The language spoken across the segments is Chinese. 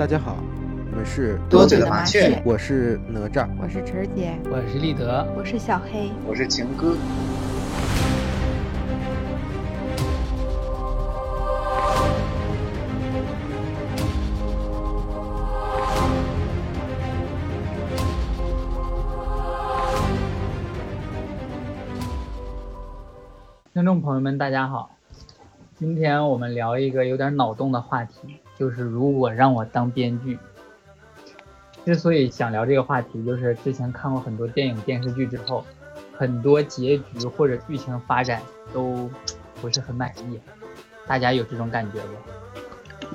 大家好，我们是多嘴的麻雀，我是哪吒，我是晨儿姐，我是立德，我是小黑，我是情歌。听众朋友们，大家好，今天我们聊一个有点脑洞的话题，就是如果让我当编剧。之所以想聊这个话题，就是之前看过很多电影电视剧之后，很多结局或者剧情发展都不是很满意。大家有这种感觉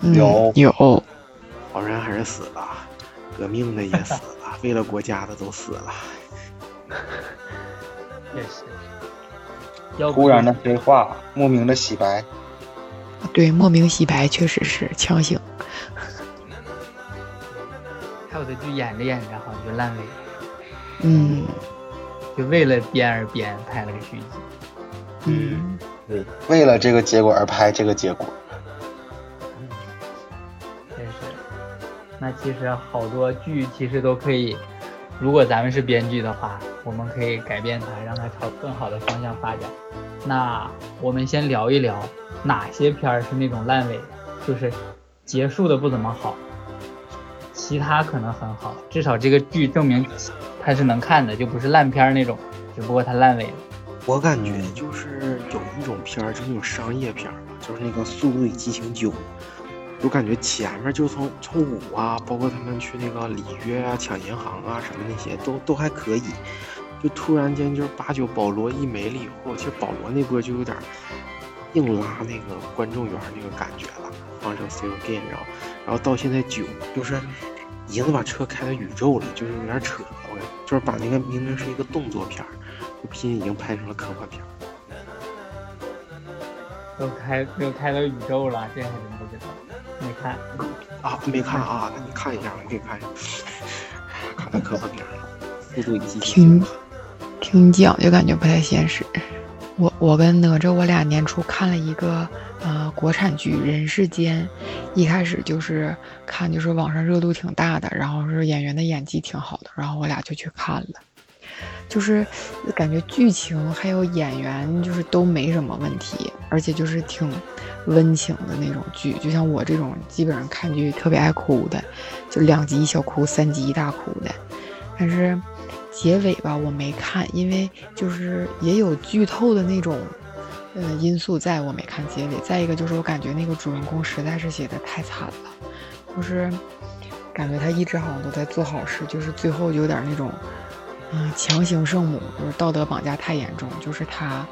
不？有有，好人还是死了，革命的也死了，为了国家的都死了。也是。突然的黑化，莫名的洗白。对，莫名洗白确实是强行。还有的剧演着演着好像就烂尾。嗯。就为了编而编，拍了个续集。嗯。对，为了这个结果而拍这个结果。真是。那其实好多剧其实都可以。如果咱们是编剧的话，我们可以改变它，让它朝更好的方向发展。那我们先聊一聊哪些片儿是那种烂尾，就是结束的不怎么好，其他可能很好，至少这个剧证明它是能看的，就不是烂片那种，只不过它烂尾了。我感觉就是有一种片儿，就是那种商业片儿，就是那个《速度与激情九》。我感觉前面就从从五啊，包括他们去那个里约啊、抢银行啊什么那些，都都还可以。就突然间就是八九保罗一没了以后，其实保罗那波就有点硬拉那个观众缘那个感觉了。放成 See You Again，然后然后到现在九就是已经把车开到宇宙了，就是有点扯。我就是把那个明明是一个动作片儿，就拼已经拍成了科幻片儿。都开都开到宇宙了，这还真不知道。没看啊，没看啊，那你看一下，我给你看一下。看看科幻片，速度与激情。听听讲就感觉不太现实。我我跟哪吒，我俩年初看了一个呃国产剧《人世间》，一开始就是看就是网上热度挺大的，然后是演员的演技挺好的，然后我俩就去看了。就是感觉剧情还有演员就是都没什么问题，而且就是挺温情的那种剧。就像我这种基本上看剧特别爱哭的，就两集一小哭，三集一大哭的。但是结尾吧，我没看，因为就是也有剧透的那种呃因素，在我没看结尾。再一个就是我感觉那个主人公实在是写的太惨了，就是感觉他一直好像都在做好事，就是最后有点那种。嗯，强行圣母就是道德绑架太严重，就是他，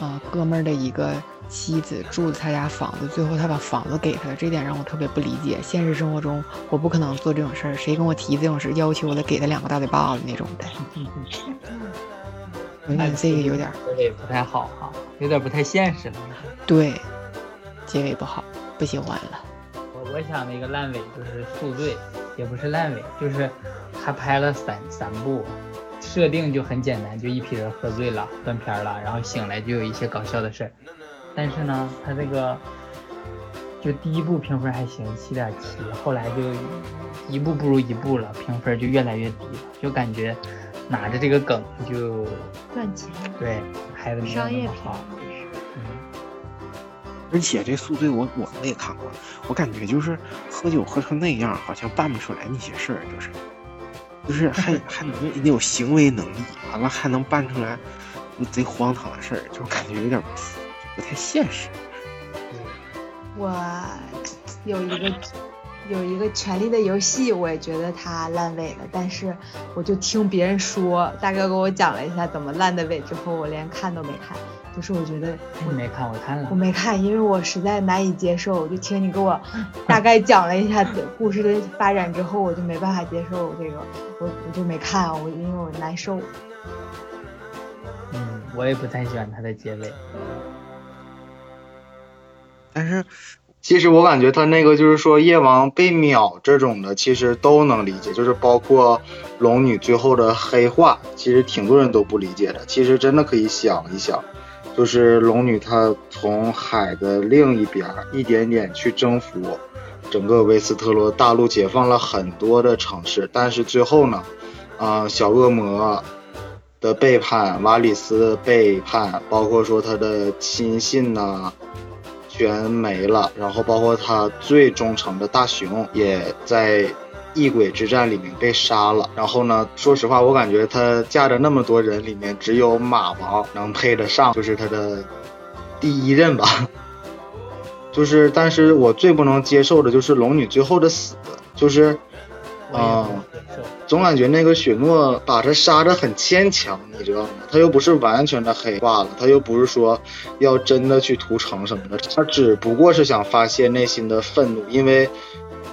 呃，哥们儿的一个妻子住他家房子，最后他把房子给他了，这点让我特别不理解。现实生活中我不可能做这种事儿，谁跟我提这种事，要求我得给他两个大嘴巴子那种的。我觉得这个有点结尾不太好哈，有点不太现实了。对，结尾不好，不喜欢了。我我想那个烂尾就是宿醉，也不是烂尾，就是他拍了三三部。设定就很简单，就一批人喝醉了，断片了，然后醒来就有一些搞笑的事儿。但是呢，他这个就第一部评分还行，七点七，后来就一步不如一步了，评分就越来越低了，就感觉拿着这个梗就赚钱。对，拍的商业片。嗯。而且这宿醉我我们也看过，我感觉就是喝酒喝成那样，好像办不出来那些事儿，就是。就是还还能得有行为能力，完了还能办出来贼荒唐的事儿，就感觉有点不太现实。我有一个有一个《权力的游戏》，我也觉得它烂尾了，但是我就听别人说，大哥给我讲了一下怎么烂的尾，之后我连看都没看。就是我觉得我没看，我看了。我没看，因为我实在难以接受。就听你给我大概讲了一下故事的发展之后，我就没办法接受这个，我我就没看，我因为我难受。嗯，我也不太喜欢它的结尾。但是，其实我感觉他那个就是说夜王被秒这种的，其实都能理解，就是包括龙女最后的黑化，其实挺多人都不理解的。其实真的可以想一想。就是龙女，她从海的另一边一点点去征服，整个维斯特罗大陆解放了很多的城市，但是最后呢，啊、小恶魔的背叛，瓦里斯的背叛，包括说他的亲信呐、全没了，然后包括他最忠诚的大熊也在异鬼之战里面被杀了。然后呢，说实话，我感觉他嫁的那么多人里面，只有马王能配得上，就是他的第一任吧。就是，但是我最不能接受的就是龙女最后的死，就是，我也不啊、能接受。总感觉那个雪诺把他杀的很牵强，你知道吗？他又不是完全的黑化了，他又不是说要真的去屠城什么的，他只不过是想发泄内心的愤怒，因为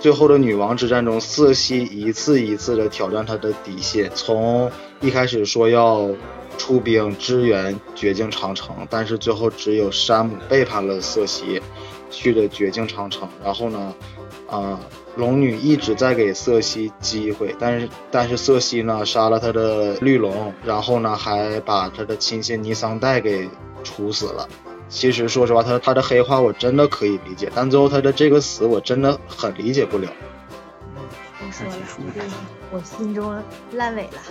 最后的女王之战中，瑟西一次一次的挑战他的底线，从一开始说要出兵支援绝境长城，但是最后只有山姆背叛了瑟西，去了绝境长城，然后呢，啊、龙女一直在给瑟西机会，但是但是瑟西呢杀了他的绿龙，然后呢还把他的亲信尼桑带给处死了。其实说实话，他他的黑化我真的可以理解，但最后他的这个死我真的很理解不了。我说了结束，一定我心中烂尾了，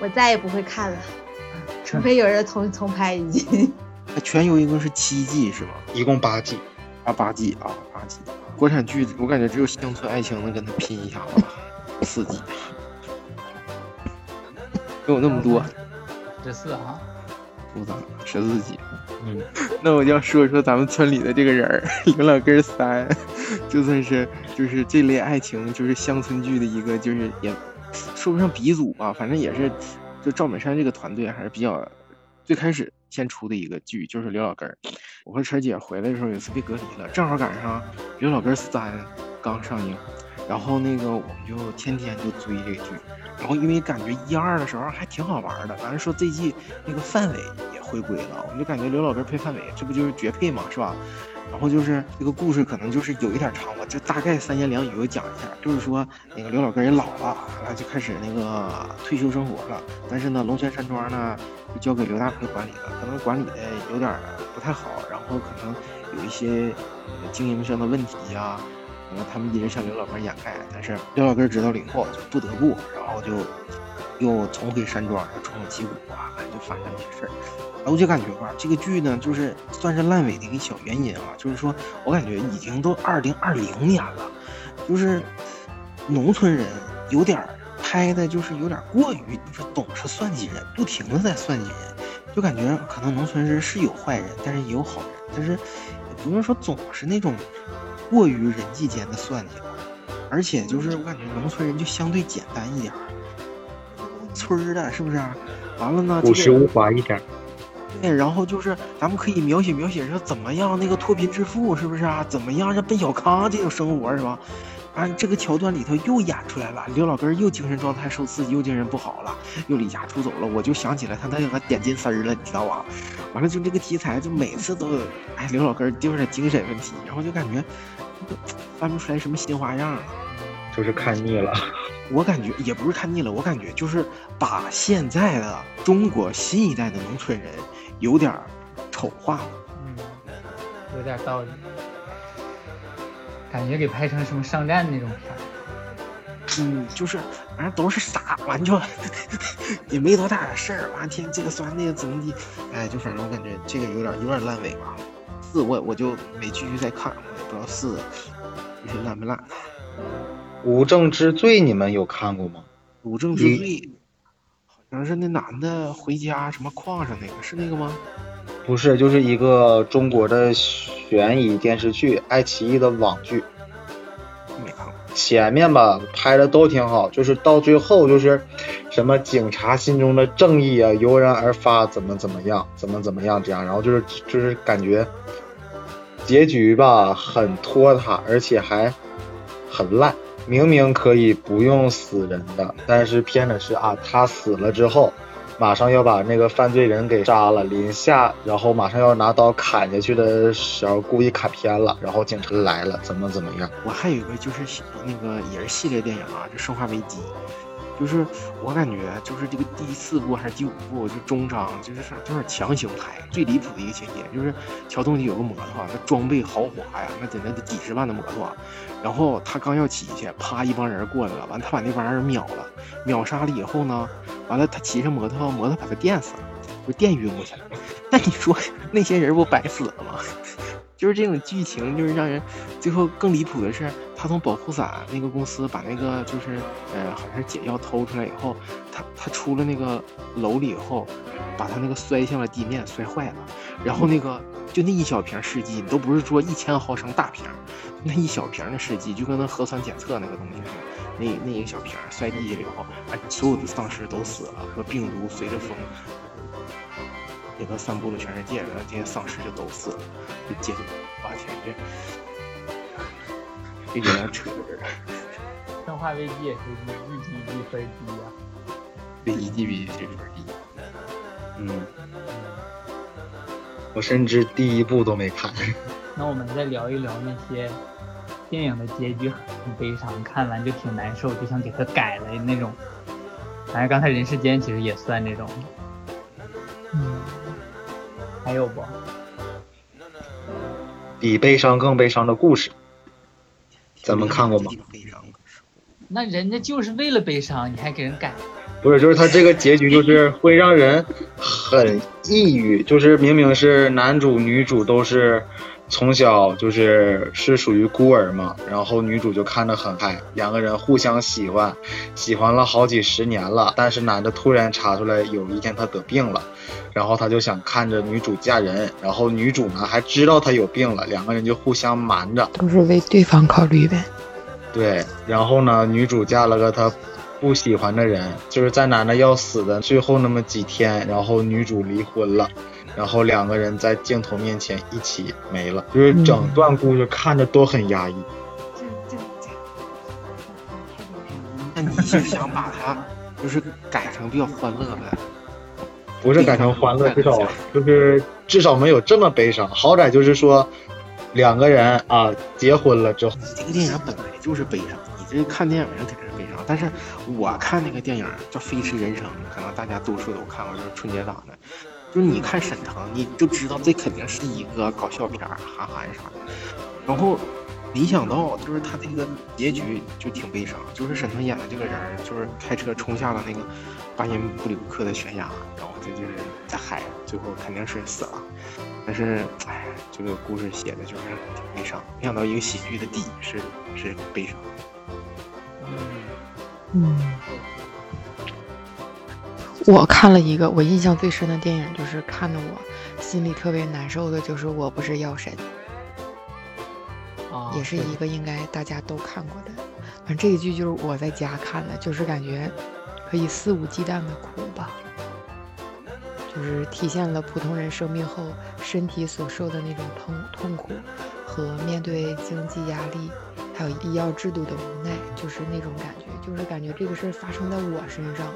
我再也不会看了，除非有人重重拍一季。它全游一共是七季是吗？一共八季，啊，八季啊，八季。国产剧我感觉只有《乡村爱情》能跟他拼一下子吧，四季，没有那么多，这四哈，不咋十四季。嗯，那我就要说说咱们村里的这个人儿，刘老根三，就算是就是这类爱情，就是乡村剧的一个，就是也说不上鼻祖吧，反正也是，就赵本山这个团队还是比较最开始先出的一个剧，就是刘老根儿。我和晨姐回来的时候有一次被隔离了，正好赶上刘老根三刚上映，然后那个我们就天天就追这个剧，然后因为感觉一二的时候还挺好玩的，完了说这季那个范伟也回归了，我们就感觉刘老根配范伟，这不就是绝配嘛，是吧？然后就是这个故事可能就是有一点长，我就大概三言两语我讲一下，就是说那个刘老根也老了，完了就开始那个退休生活了，但是呢，龙泉山庄呢就交给刘大奎管理了，可能管理的有点不太好，然后可能有一些经营上的问题呀、然后他们一直向刘老根掩盖，但是刘老根知道了以后就不得不，然后就又重回山庄，重整旗鼓啊，就发生这些事儿。然后我就感觉吧，这个剧呢，就是算是烂尾的一个小原因啊，就是说我感觉已经都二零二零年了，就是农村人有点拍的，就是有点过于就是总是算计人，不停的在算计人，就感觉可能农村人是有坏人，但是也有好人，但是也不用说总是那种过于人际间的算计了，而且就是我感觉农村人就相对简单一点儿，村儿的是不是啊？完了呢，朴实无华一点。对，然后就是咱们可以描写描写说怎么样那个脱贫致富是不是啊？怎么样让奔小康这种生活是吧？啊，这个桥段里头又演出来了，刘老根儿又精神状态受刺激，又精神不好了，又离家出走了。我就想起来他那个点金丝儿了，你知道吧？完了就这个题材，就每次都有，哎，刘老根儿有点精神问题，然后就感觉翻不出来什么新花样了。就是看腻了。我感觉也不是看腻了，我感觉就是把现在的中国新一代的农村人有点儿丑化了。嗯，有点道理，感觉给拍成什么商战那种片儿。嗯，就是反正都是傻，完就 也没多大点事儿，完天这个酸那个怎么的，哎，就反正我感觉这个有点有点烂尾吧。四我我就没继续再看，我也不知道四就是烂不烂。无证之罪你们有看过吗？无证之罪，好像是那男的回家什么矿上那个，是那个吗？不是，就是一个中国的悬疑电视剧，爱奇艺的网剧。前面吧拍的都挺好，就是到最后就是什么警察心中的正义啊油然而发，怎么怎么样，怎么怎么样这样，然后就是就是感觉结局吧很拖沓，而且还很烂。明明可以不用死人的，但是偏的是啊，他死了之后，马上要把那个犯罪人给杀了，临下然后马上要拿刀砍下去的时候，故意砍偏了，然后警察来了，怎么怎么样？我还有一个就是那个也是系列电影啊，就《生化危机》，就是我感觉就是这个第四部还是第五部，就中章就是啥，就是强行拍。最离谱的一个情节就是乔东基有个摩托，那装备豪华呀，那得那得几十万的摩托。然后他刚要骑去，啪，一帮人过来了，完他把那帮人秒了，秒杀了以后呢，完了他骑上摩托，摩托把他电死了，就电晕过去了。那你说那些人不白死了吗？就是这种剧情，就是让人最后更离谱的是，他从保护伞那个公司把那个就是呃，好像是解药偷出来以后，他他出了那个楼里以后，把他那个摔向了地面，摔坏了。然后那个就那一小瓶试剂，都不是说一千毫升大瓶，那一小瓶的试剂就跟那核酸检测那个东西似的，那那一个小瓶摔地下以后，啊，所有的丧尸都死了，说病毒随着风。给他散布了全世界，然后这些丧尸就都死了，就结束。我天，这这有点扯着。生化危机也是一级一级分低呀，这一级比一季分低。嗯，我甚至第一部都没看。那我们再聊一聊那些电影的结局很悲伤，看完就挺难受，就想给它改了那种。反正刚才《人世间》其实也算这种。嗯，还有不？比悲伤更悲伤的故事，咱们看过吗？那人家就是为了悲伤，你还给人改？不是，就是他这个结局就是会让人很抑郁，就是明明是男主女主都是从小就是是属于孤儿嘛，然后女主就看得很嗨，两个人互相喜欢，喜欢了好几十年了，但是男的突然查出来有一天他得病了，然后他就想看着女主嫁人，然后女主呢还知道他有病了，两个人就互相瞒着，都是为对方考虑呗。对，然后呢，女主嫁了个她不喜欢的人，就是在男的要死的最后那么几天，然后女主离婚了，然后两个人在镜头面前一起没了，就是整段故事看着都很压抑。那你是想把它就是改成比较欢乐呗？不是改成欢乐，至少就是至少没有这么悲伤，好歹就是说两个人啊结婚了之后，你这个电影本来就是悲伤，你这看电影人肯定是悲伤。但是我看那个电影叫《飞驰人生》，可能大家多数都看过，就是春节档的。就是你看沈腾，你就知道这肯定是一个搞笑片，韩寒啥的。然后没想到，就是他这个结局就挺悲伤，就是沈腾演的这个人，就是开车冲下了那个巴音布鲁克的悬崖，然后这就是在海，最后肯定是死了。但是，哎，这个故事写的就是挺悲伤。没想到一个喜剧的底是是悲伤。嗯，我看了一个我印象最深的电影，就是看的我心里特别难受的，就是《我不是药神》，啊，也是一个应该大家都看过的。反正这一剧就是我在家看的，就是感觉可以肆无忌惮的哭吧，就是体现了普通人生病后身体所受的那种痛痛苦和面对经济压力。还有医药制度的无奈，就是那种感觉，就是感觉这个事儿发生在我身上，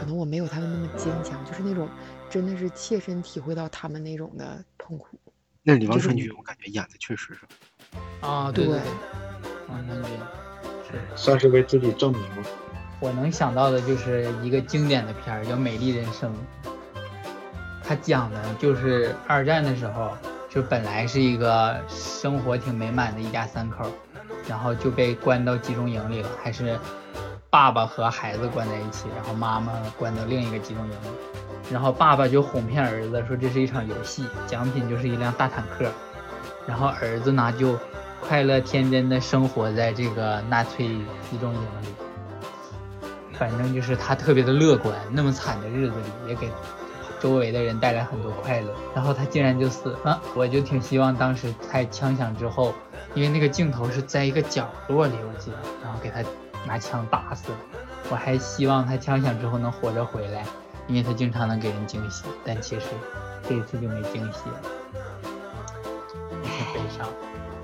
可能我没有他们那么坚强，就是那种真的是切身体会到他们那种的痛苦。那李王传君，我感觉演的确实是，啊，对对对对，王传君是。算是为自己证明了。我能想到的就是一个经典的片儿，叫《美丽人生》。它讲的就是二战的时候，就本来是一个生活挺美满的一家三口，然后就被关到集中营里了，还是爸爸和孩子关在一起，然后妈妈关到另一个集中营里。然后爸爸就哄骗儿子说这是一场游戏，奖品就是一辆大坦克。然后儿子呢就快乐天真的生活在这个纳粹集中营里。反正就是他特别的乐观，那么惨的日子里也给周围的人带来很多快乐。然后他竟然就死了，我就挺希望当时在枪响之后，因为那个镜头是在一个角落里，我记得，然后给他拿枪打死了。我还希望他枪响之后能活着回来，因为他经常能给人惊喜，但其实这一次就没惊喜了，也挺悲伤。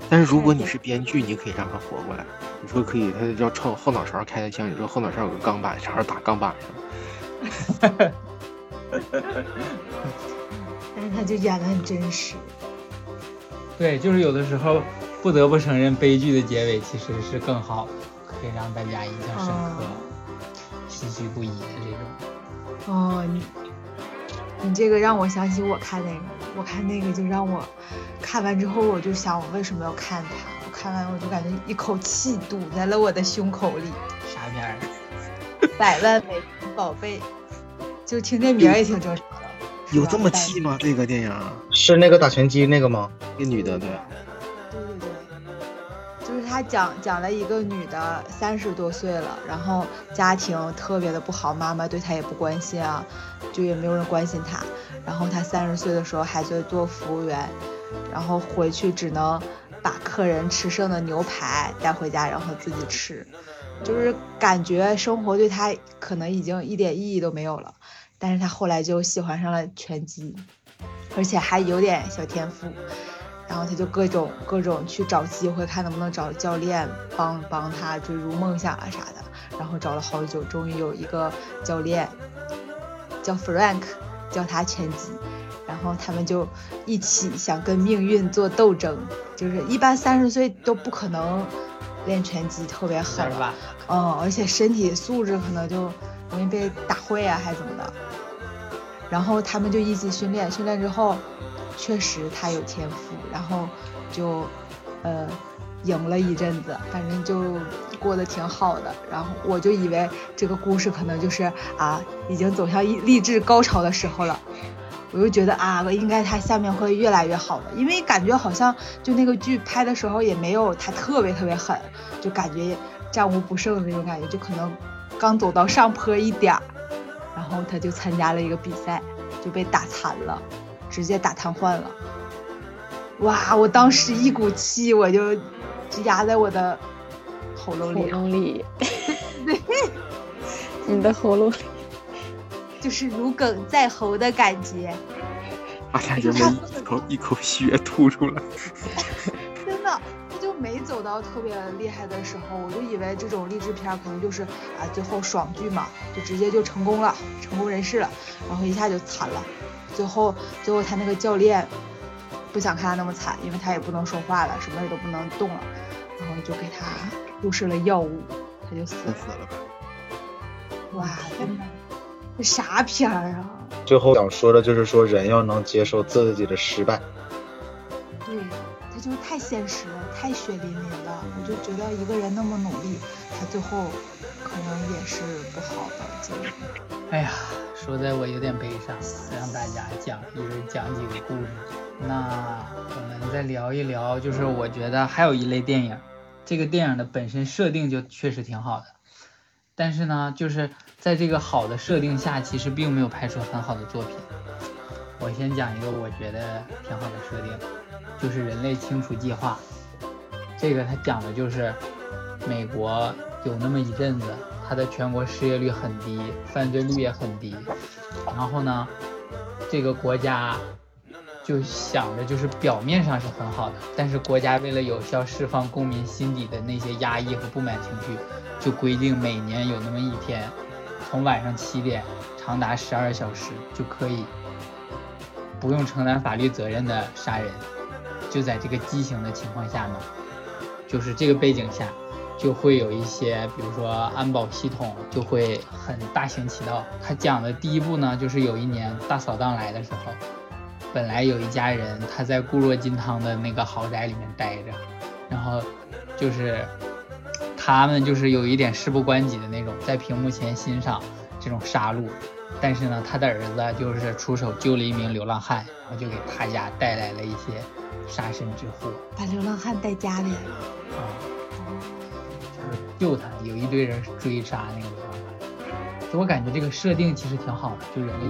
但是如果你是编剧，你可以让他活过来。你说可以，他要朝后脑勺开的枪，你说后脑勺有个钢板，正好打钢板上。但是他就演的很真实。对，就是有的时候不得不承认，悲剧的结尾其实是更好的，可以让大家印象深刻。唏嘘不已的这种。哦，你你这个让我想起我看那个，我看那个就让我看完之后，我就想我为什么要看它？我看完我就感觉一口气堵在了我的胸口里。啥片儿？百万美金宝贝，就听这名儿也挺正常的。有这么气吗？这个电影？是那个打拳击那个吗？那女的对。对对对，就是他讲讲了一个女的三十多岁了，然后家庭特别的不好，妈妈对她也不关心啊，就也没有人关心她。然后她三十岁的时候还在做服务员，然后回去只能把客人吃剩的牛排带回家，然后自己吃，就是感觉生活对他可能已经一点意义都没有了。但是他后来就喜欢上了拳击，而且还有点小天赋。然后他就各种各种去找机会，看能不能找教练帮帮他追逐梦想啊啥的。然后找了好久，终于有一个教练叫 Frank 教他拳击，然后他们就一起想跟命运做斗争。就是一般三十岁都不可能练拳击特别狠吧？嗯，而且身体素质可能就容易被打坏啊，还是怎么的。然后他们就一起训练，训练之后。确实他有天赋，然后就，呃，赢了一阵子，反正就过得挺好的。然后我就以为这个故事可能就是啊，已经走向励志高潮的时候了。我就觉得啊，应该他下面会越来越好的，因为感觉好像就那个剧拍的时候也没有他特别特别狠，就感觉战无不胜的那种感觉，就可能刚走到上坡一点儿，然后他就参加了一个比赛，就被打残了。直接打瘫痪了，哇！我当时一股气我就就压在我的喉咙里，喉咙里，对，你的喉咙里，就是如鲠在喉的感觉，把感觉一口一口血吐出来，真的，他就没走到特别厉害的时候，我就以为这种励志片可能就是啊最后爽剧嘛，就直接就成功了，成功人士了，然后一下就惨了。最后，最后他那个教练不想看他那么惨，因为他也不能说话了，什么也都不能动了，然后就给他注射了药物，他就死死了。哇，这啥片儿啊？最后想说的就是说，人要能接受自己的失败。对，他就是太现实了，太血淋淋的。我就觉得一个人那么努力，他最后可能也是不好的结局。哎呀。说的我有点悲伤，让大家讲一人讲几个故事。那我们再聊一聊，就是我觉得还有一类电影，这个电影的本身设定就确实挺好的，但是呢，就是在这个好的设定下，其实并没有拍出很好的作品。我先讲一个我觉得挺好的设定，就是《人类清除计划》。这个它讲的就是美国有那么一阵子。它的全国失业率很低，犯罪率也很低。然后呢，这个国家就想着就是表面上是很好的，但是国家为了有效释放公民心底的那些压抑和不满情绪，就规定每年有那么一天，从晚上七点长达十二小时就可以不用承担法律责任的杀人。就在这个畸形的情况下呢，就是这个背景下。就会有一些，比如说安保系统就会很大行其道。他讲的第一步呢，就是有一年大扫荡来的时候，本来有一家人他在固若金汤的那个豪宅里面待着，然后就是他们就是有一点事不关己的那种，在屏幕前欣赏这种杀戮。但是呢，他的儿子就是出手救了一名流浪汉，然后就给他家带来了一些杀身之祸，把流浪汉带家里了。啊。就是救他，有一堆人追杀那个流浪汉，就我感觉这个设定其实挺好的，就人类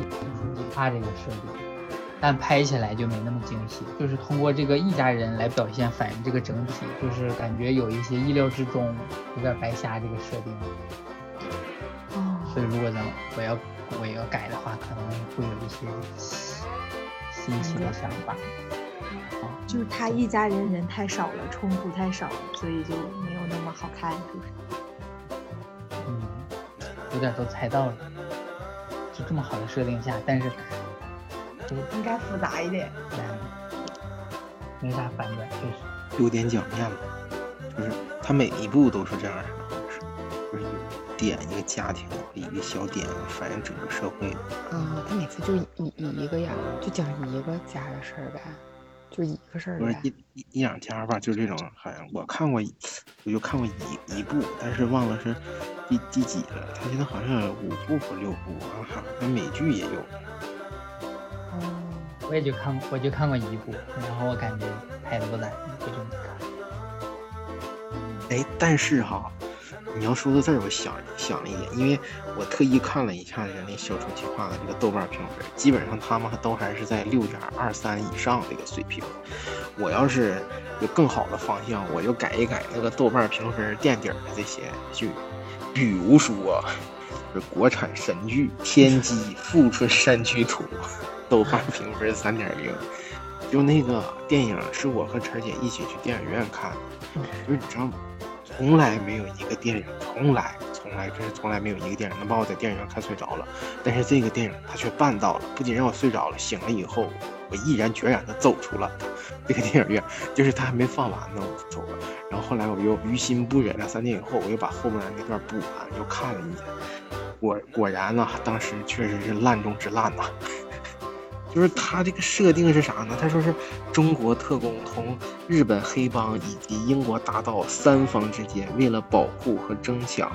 他这个设定，但拍起来就没那么惊喜，就是通过这个一家人来表现，反映这个整体，就是感觉有一些意料之中，有点白瞎这个设定。哦。所以如果咱我要我要改的话，可能会有一些新奇的想法。就是他一家人人太少了，冲突太少了，所以就没有那么好看，是不是？嗯，有点都猜到了。就这么好的设定下，但是就应该复杂一点。没啥反转，确实有点讲面了。就是他每一步都是这样的，就是点一个家庭一个小点，反映整个社会。啊，他每次就一一个呀，就讲一个家的事儿呗，就一个事儿不是一一一两家吧，就这种。好像我看过，我就看过一一部，但是忘了是第第几了。他现在好像有五部或六部啊，好像美剧也有。我也就看，我就看过一部，然后我感觉拍的不烂，我就没看。哎，但是哈，你要说到这儿，我想想了一点，因为我特意看了一下人类消除计划的这个豆瓣评分，基本上他们都还是在六点二三以上这个水平。我要是有更好的方向，我就改一改那个豆瓣评分垫底的这些剧，比如说，是国产神剧《天机富春山居图》，豆瓣评分三点零。就那个电影是我和晨姐一起去电影院看，就是你知道吗？从来没有一个电影，从来从来真是从来没有一个电影能把我在电影院看睡着了。但是这个电影它却办到了，不仅让我睡着了，醒了以后我毅然决然的走出了这个电影院，就是它还没放完呢，我就走了。然后后来我又于心不忍，两三天以后我又把后面那段补完，又看了一下，果果然呢，当时确实是烂中之烂呐。就是他这个设定是啥呢？他说是中国特工同日本黑帮以及英国大盗三方之间，为了保护和争抢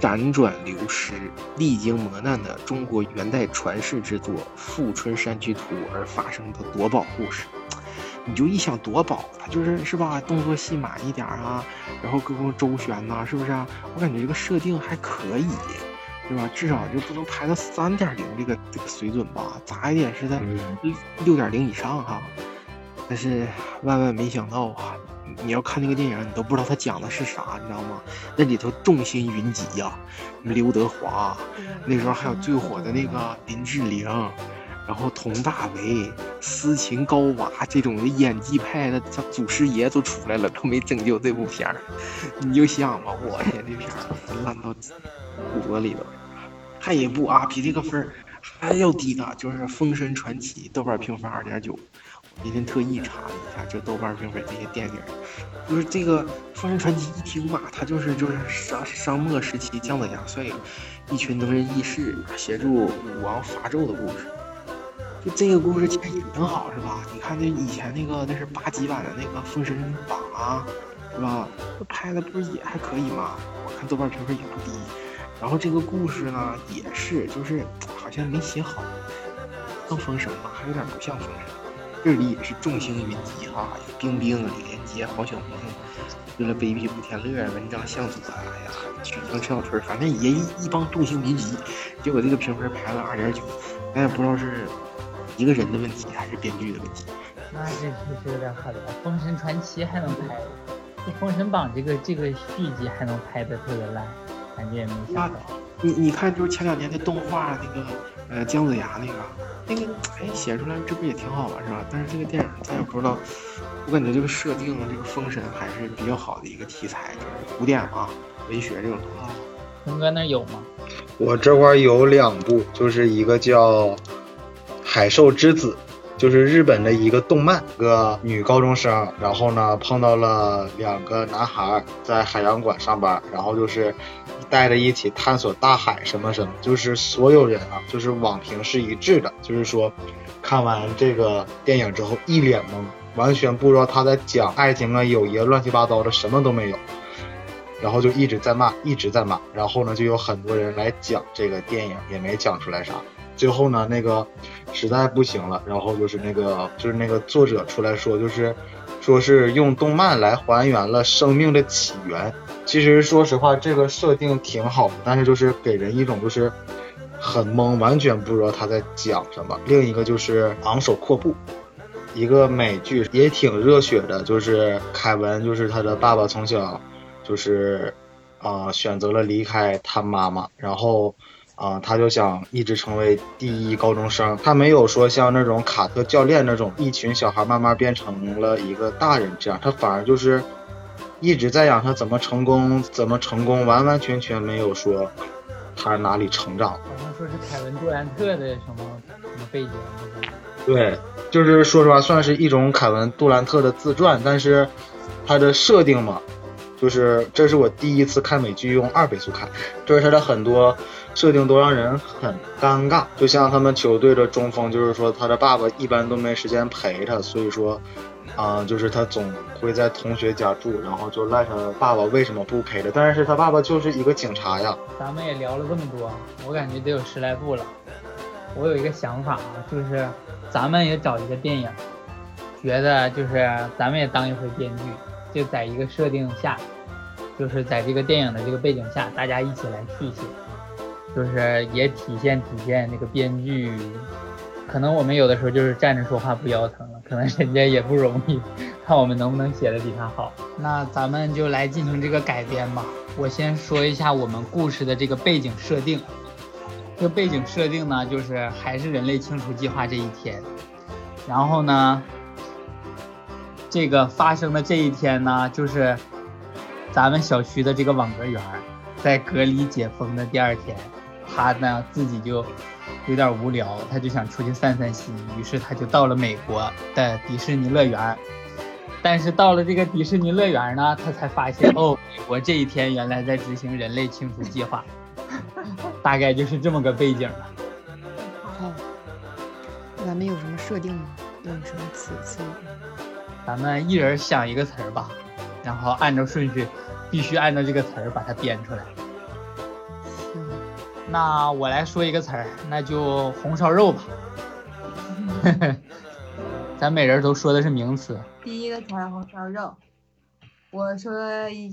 辗转流失、历经磨难的中国元代传世之作《富春山居图》而发生的夺宝故事。你就一想夺宝，他就是是吧？动作戏满一点啊，然后各种周旋呐，是不是啊？我感觉这个设定还可以。对吧？至少就不能排到三点零这个这个水准吧？咋也得是在六点零以上哈。但是万万没想到啊！你要看那个电影，你都不知道他讲的是啥，你知道吗？那里头众星云集呀，刘德华，那时候还有最火的那个林志玲，然后佟大为、斯琴高娃这种的演技派的，像祖师爷都出来了，都没拯救这部片儿。你就想吧，我天，这片儿烂到骨子里头。还一部啊，比这个分儿还要低的，就是《封神传奇》，豆瓣评分二点九。我今天特意查了一下，就豆瓣评分这些电影，就是这个《封神传奇》一听吧，它就是就是商商末时期姜子牙率领一群能人异士协助武王伐纣的故事。就这个故事其实也挺好，是吧？你看那以前那个那是八几版的那个《封神榜》啊，是吧？这拍的不是也还可以吗？我看豆瓣评分也不低。然后这个故事呢，也是就是好像没写好，像封神嘛，还有点不像封神。这里也是众星云集哈，有冰冰、李连杰、黄晓明，为了卑鄙古天乐、文章向佐，哎呀，曲江陈小春，反正也一一帮众星云集。结果这个评分排了二点九，咱也不知道是一个人的问题还是编剧的问题。那这确实有点狠了，封神传奇还能拍，这封神榜这个这个续集还能拍的特别烂。感觉也没想到，你你看，就是前两年的动画那个，呃，姜子牙那个，那个，哎，写出来这不也挺好吗？是吧？但是这个电影咱也不知道，我感觉这个设定，这个封神还是比较好的一个题材，就是古典嘛，文学这种东西。鹏哥那有吗？我这块有两部，就是一个叫《海兽之子》。就是日本的一个动漫，一个女高中生，然后呢碰到了两个男孩在海洋馆上班，然后就是带着一起探索大海什么什么，就是所有人啊，就是网评是一致的，就是说看完这个电影之后一脸懵，完全不知道他在讲爱情啊、友谊乱七八糟的什么都没有，然后就一直在骂，一直在骂，然后呢就有很多人来讲这个电影，也没讲出来啥。最后呢，那个实在不行了，然后就是那个就是那个作者出来说，就是说是用动漫来还原了生命的起源。其实说实话，这个设定挺好的，但是就是给人一种就是很懵，完全不知道他在讲什么。另一个就是《昂首阔步》，一个美剧也挺热血的，就是凯文，就是他的爸爸从小就是啊选择了离开他妈妈，然后。啊，他就想一直成为第一高中生，他没有说像那种卡特教练那种一群小孩慢慢变成了一个大人这样，他反而就是一直在讲他怎么成功，怎么成功，完完全全没有说他哪里成长。好像说是凯文杜兰特的什么什么背景。对，就是说实话，算是一种凯文杜兰特的自传，但是他的设定嘛。就是这是我第一次看美剧用二倍速看，就是它的很多设定都让人很尴尬。就像他们球队的中锋，就是说他的爸爸一般都没时间陪他，所以说，啊、就是他总会在同学家住，然后就赖他爸爸为什么不陪他。但是他爸爸就是一个警察呀，咱们也聊了这么多，我感觉得有十来部了。我有一个想法啊，就是咱们也找一个电影，觉得就是咱们也当一回编剧，就在一个设定下，就是在这个电影的这个背景下，大家一起来续写，就是也体现体现这个编剧。可能我们有的时候就是站着说话不腰疼了，可能人家也不容易，看我们能不能写的比他好。那咱们就来进行这个改编吧。我先说一下我们故事的这个背景设定。这个背景设定呢，就是还是人类清除计划这一天。然后呢，这个发生的这一天呢，就是咱们小区的这个网格员在隔离解封的第二天，他呢自己就有点无聊，他就想出去散散心，于是他就到了美国的迪士尼乐园。但是到了这个迪士尼乐园呢，他才发现 哦，美国这一天原来在执行人类清除计划，大概就是这么个背景了。好，咱们有什么设定吗？有什么词词语？咱们一人想一个词儿吧，然后按照顺序，必须按照这个词儿把它编出来。行，那我来说一个词儿，那就红烧肉吧。咱每人都说的是名词，第一个词儿红烧肉，我说一，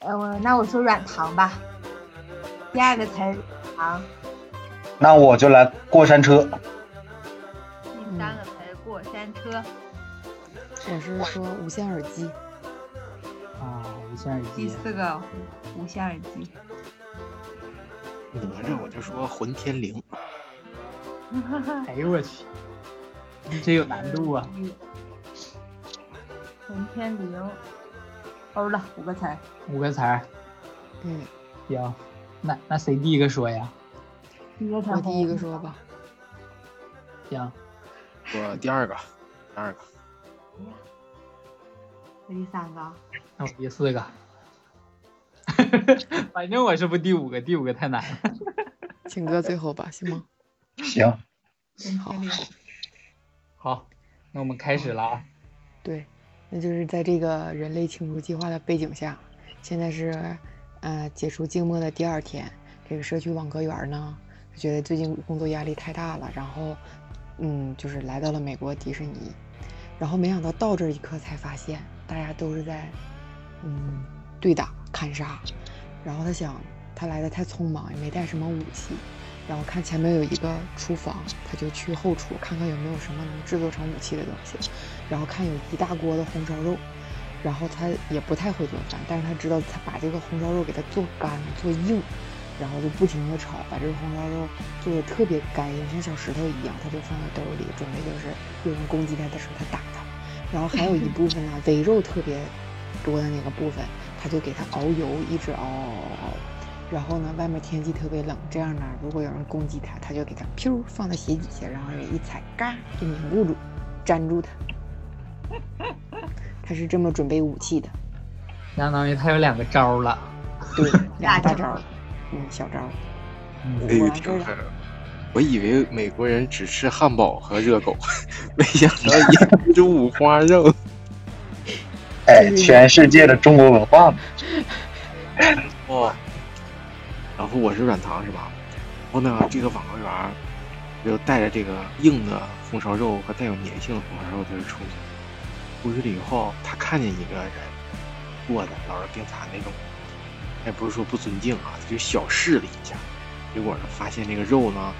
呃，我那我说软糖吧。第二个词儿糖，那我就来过山车。第三个词儿过山车，我是说无线耳机。啊，无线耳机第。四个无线耳机。哪吒我就说混天绫，哎呦我去，这有难度啊！混天绫，欧了五个词儿。五个词儿，嗯，行，那那谁第一个说呀？第一个我第一个说吧。行，我第二个，第二个，我第三个。那我第四个。反正我是不第五个，第五个太难了。请哥最后吧，行吗？行，好好，那我们开始了啊。对，那就是在这个人类清除计划的背景下，现在是呃解除静默的第二天。这个社区网格员呢，觉得最近工作压力太大了，然后嗯，就是来到了美国迪士尼，然后没想到到这一刻才发现，大家都是在嗯对打砍杀，然后他想他来的太匆忙，也没带什么武器。然后看前面有一个厨房，他就去后厨看看有没有什么能制作成武器的东西。然后看有一大锅的红烧肉，然后他也不太会做饭，但是他知道他把这个红烧肉给它做干做硬，然后就不停的炒，把这个红烧肉做的特别干硬，像小石头一样，他就放在兜里，准备就是有人攻击他的时候他打他。然后还有一部分呢，肥肉特别多的那个部分，他就给它熬油，一直熬熬熬熬。然后呢，外面天气特别冷，这样呢，如果有人攻击他，他就给他噗放在鞋底下，然后人一踩，嘎就凝固住，粘住他。他是这么准备武器的，相当于他有两个招儿了。对，两个大大招 嗯，小招儿。嗯哎呦果然是挺狠。我以为美国人只吃汉堡和热狗，没想到 也吃五花肉。哎，全世界的中国文化嘛。哦，然后我是软糖是吧？然后呢，这个网格员就带着这个硬的红烧肉和带有粘性的红烧肉就是出去。出去了以后，他看见一个人坐的老弱病残那种，也不是说不尊敬啊，他就小试了一下，结果呢，发现这个肉呢，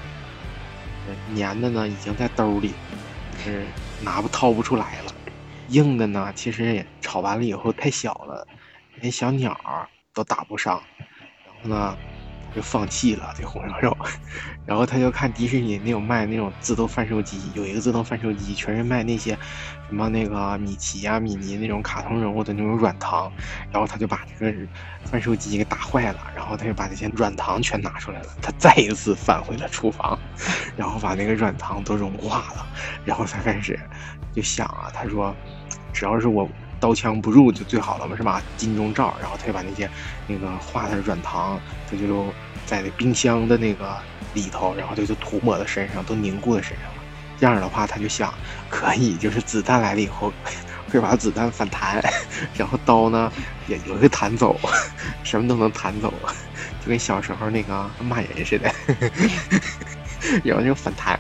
粘的呢已经在兜里，是拿不掏不出来了。硬的呢，其实也炒完了以后太小了，连小鸟都打不上。然后呢，就放弃了这红烧肉。然后他就看迪士尼那种卖那种自动贩售机，有一个自动贩售机，全是卖那些什么那个米奇呀、米妮那种卡通人物的那种软糖。然后他就把这个贩售机给打坏了，然后他就把这些软糖全拿出来了。他再一次返回了厨房，然后把那个软糖都融化了，然后才开始就想啊，他说，只要是我刀枪不入就最好了嘛，是吧？金钟罩，然后他就把那些那个化的软糖，他就在那冰箱的那个里头，然后他就涂抹在身上，都凝固在身上了。这样的话，他就想可以，就是子弹来了以后，会把子弹反弹，然后刀呢也也会弹走，什么都能弹走，就跟小时候那个骂人似的，然后就反弹。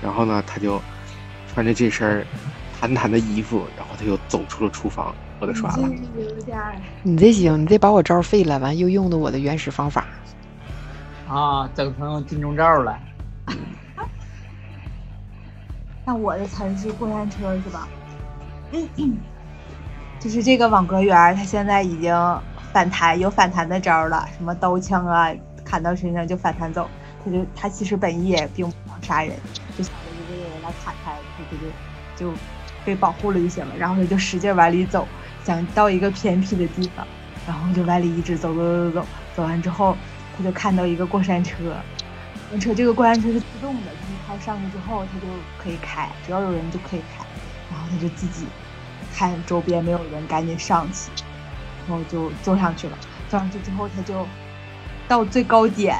然后呢，他就穿着这身弹弹的衣服，然后他又走出了厨房。我的刷了，你这行，你这把我招废了，完又用的我的原始方法啊，整成金钟罩了。那我的词是过山车是吧？就是这个网格员，他现在已经反弹，有反弹的招了，什么刀枪啊，砍到身上就反弹走。他就他其实本意也并不想杀人，就想着如果有人来砍他，他就就被保护了就行了。然后他就使劲往里走，想到一个偏僻的地方，然后就往里一直走走走走走。走完之后，他就看到一个过山车，过山车这个过山车是自动的，就是他上去之后他就可以开，只要有人就可以开。然后他就自己看周边没有人，赶紧上去，然后就坐上去了。坐上去之后，他就到最高点。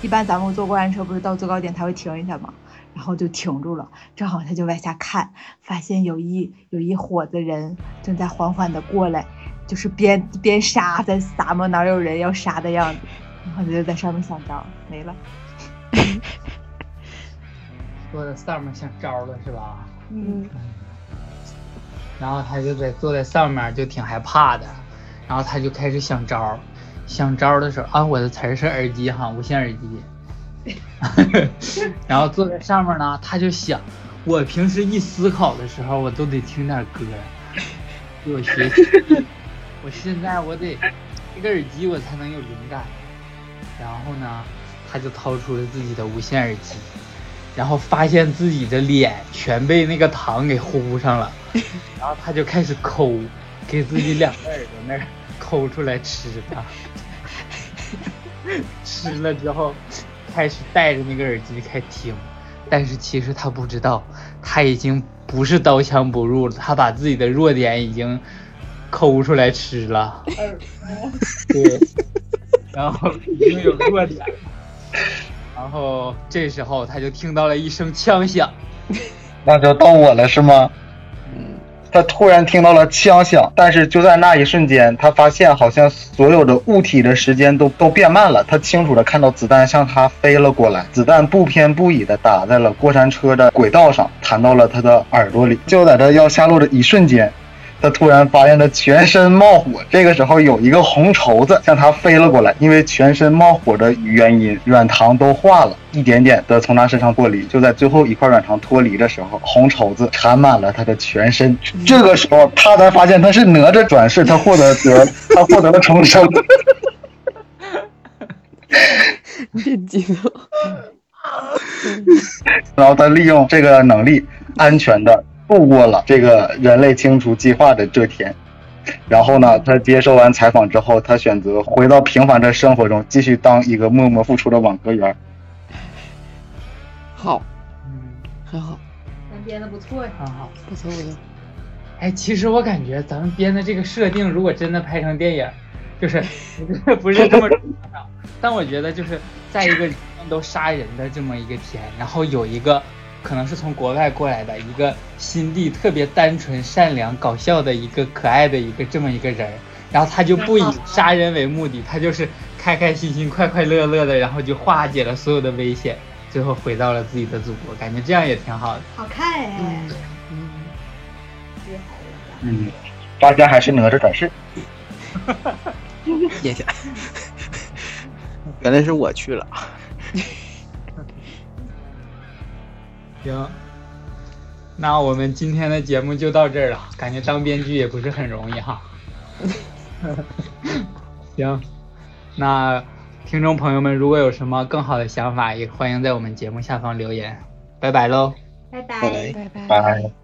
一般咱们坐过山车不是到最高点他会停一下吗？然后就停住了，正好他就往下看，发现有一有一伙子人正在缓缓的过来，就是边边杀在撒嘛，哪有人要杀的样子，然后他就在上面想招，没了。坐在上面想招了是吧？嗯。然后他就在坐在上面就挺害怕的，然后他就开始想招。想招的时候啊，我的词儿是耳机哈，无线耳机。然后坐在上面呢，他就想，我平时一思考的时候，我都得听点歌，给我学习。我现在我得这个耳机，我才能有灵感。然后呢，他就掏出了自己的无线耳机，然后发现自己的脸全被那个糖给糊上了，然后他就开始抠，给自己两个耳朵那儿抠出来吃的。吃了之后，开始戴着那个耳机开听，但是其实他不知道，他已经不是刀枪不入了，他把自己的弱点已经抠出来吃了。对，然后已经有弱点，然后这时候他就听到了一声枪响，那就到我了是吗？他突然听到了枪响，但是就在那一瞬间，他发现好像所有的物体的时间都都变慢了。他清楚的看到子弹向他飞了过来，子弹不偏不倚的打在了过山车的轨道上，弹到了他的耳朵里。就在他要下落的一瞬间。他突然发现他全身冒火，这个时候有一个红绸子向他飞了过来，因为全身冒火的原因，软糖都化了，一点点的从他身上剥离。就在最后一块软糖脱离的时候，红绸子缠满了他的全身。这个时候他才发现他是哪吒转世，他获得得他获得了重生。别激动。然后他利用这个能力，安全的。度过了这个人类清除计划的这天，然后呢，他接受完采访之后，他选择回到平凡的生活中，继续当一个默默付出的网格员。好，嗯，很好，咱编的不错呀，很好，不错不错。哎，其实我感觉咱们编的这个设定，如果真的拍成电影，就是 不是这么但我觉得就是在一个都杀人的这么一个天，然后有一个。可能是从国外过来的一个心地特别单纯、善良、搞笑的一个可爱的一个这么一个人，然后他就不以杀人为目的，他就是开开心心、快快乐乐的，然后就化解了所有的危险，最后回到了自己的祖国，感觉这样也挺好的。好看哎，嗯，嗯，大家还是哪吒转世。谢谢。原来是我去了。行，那我们今天的节目就到这儿了。感觉当编剧也不是很容易哈。行，那听众朋友们，如果有什么更好的想法，也欢迎在我们节目下方留言。拜拜喽！拜拜拜拜拜。